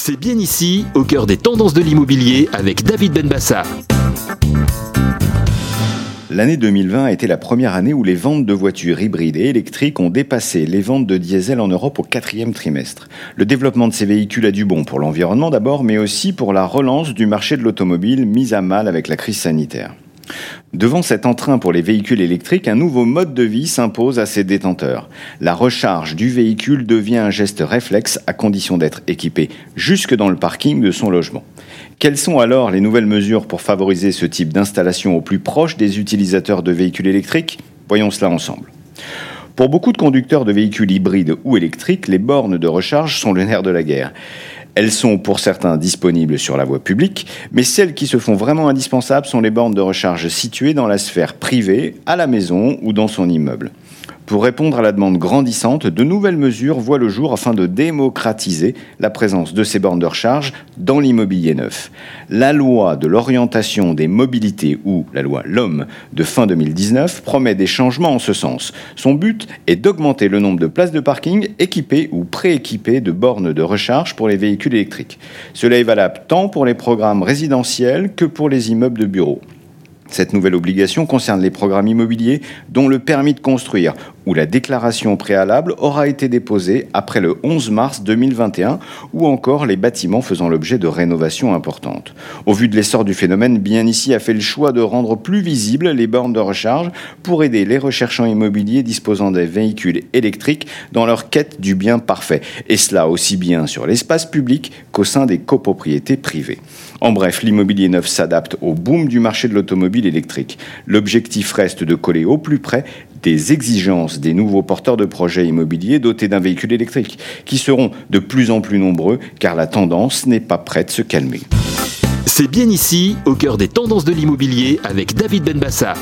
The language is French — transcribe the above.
C'est bien ici, au cœur des tendances de l'immobilier, avec David Benbassa. L'année 2020 a été la première année où les ventes de voitures hybrides et électriques ont dépassé les ventes de diesel en Europe au quatrième trimestre. Le développement de ces véhicules a du bon pour l'environnement d'abord, mais aussi pour la relance du marché de l'automobile mise à mal avec la crise sanitaire. Devant cet entrain pour les véhicules électriques, un nouveau mode de vie s'impose à ses détenteurs. La recharge du véhicule devient un geste réflexe à condition d'être équipé jusque dans le parking de son logement. Quelles sont alors les nouvelles mesures pour favoriser ce type d'installation au plus proche des utilisateurs de véhicules électriques? Voyons cela ensemble. Pour beaucoup de conducteurs de véhicules hybrides ou électriques, les bornes de recharge sont le nerf de la guerre. Elles sont pour certains disponibles sur la voie publique, mais celles qui se font vraiment indispensables sont les bornes de recharge situées dans la sphère privée, à la maison ou dans son immeuble. Pour répondre à la demande grandissante, de nouvelles mesures voient le jour afin de démocratiser la présence de ces bornes de recharge dans l'immobilier neuf. La loi de l'orientation des mobilités ou la loi LOM de fin 2019 promet des changements en ce sens. Son but est d'augmenter le nombre de places de parking équipées ou prééquipées de bornes de recharge pour les véhicules électriques. Cela est valable tant pour les programmes résidentiels que pour les immeubles de bureaux. Cette nouvelle obligation concerne les programmes immobiliers dont le permis de construire où la déclaration préalable aura été déposée après le 11 mars 2021 ou encore les bâtiments faisant l'objet de rénovations importantes. Au vu de l'essor du phénomène, Bien ici a fait le choix de rendre plus visibles les bornes de recharge pour aider les recherchants immobiliers disposant des véhicules électriques dans leur quête du bien parfait, et cela aussi bien sur l'espace public qu'au sein des copropriétés privées. En bref, l'immobilier neuf s'adapte au boom du marché de l'automobile électrique. L'objectif reste de coller au plus près des exigences des nouveaux porteurs de projets immobiliers dotés d'un véhicule électrique, qui seront de plus en plus nombreux car la tendance n'est pas prête de se calmer. C'est bien ici, au cœur des tendances de l'immobilier, avec David Benbassa.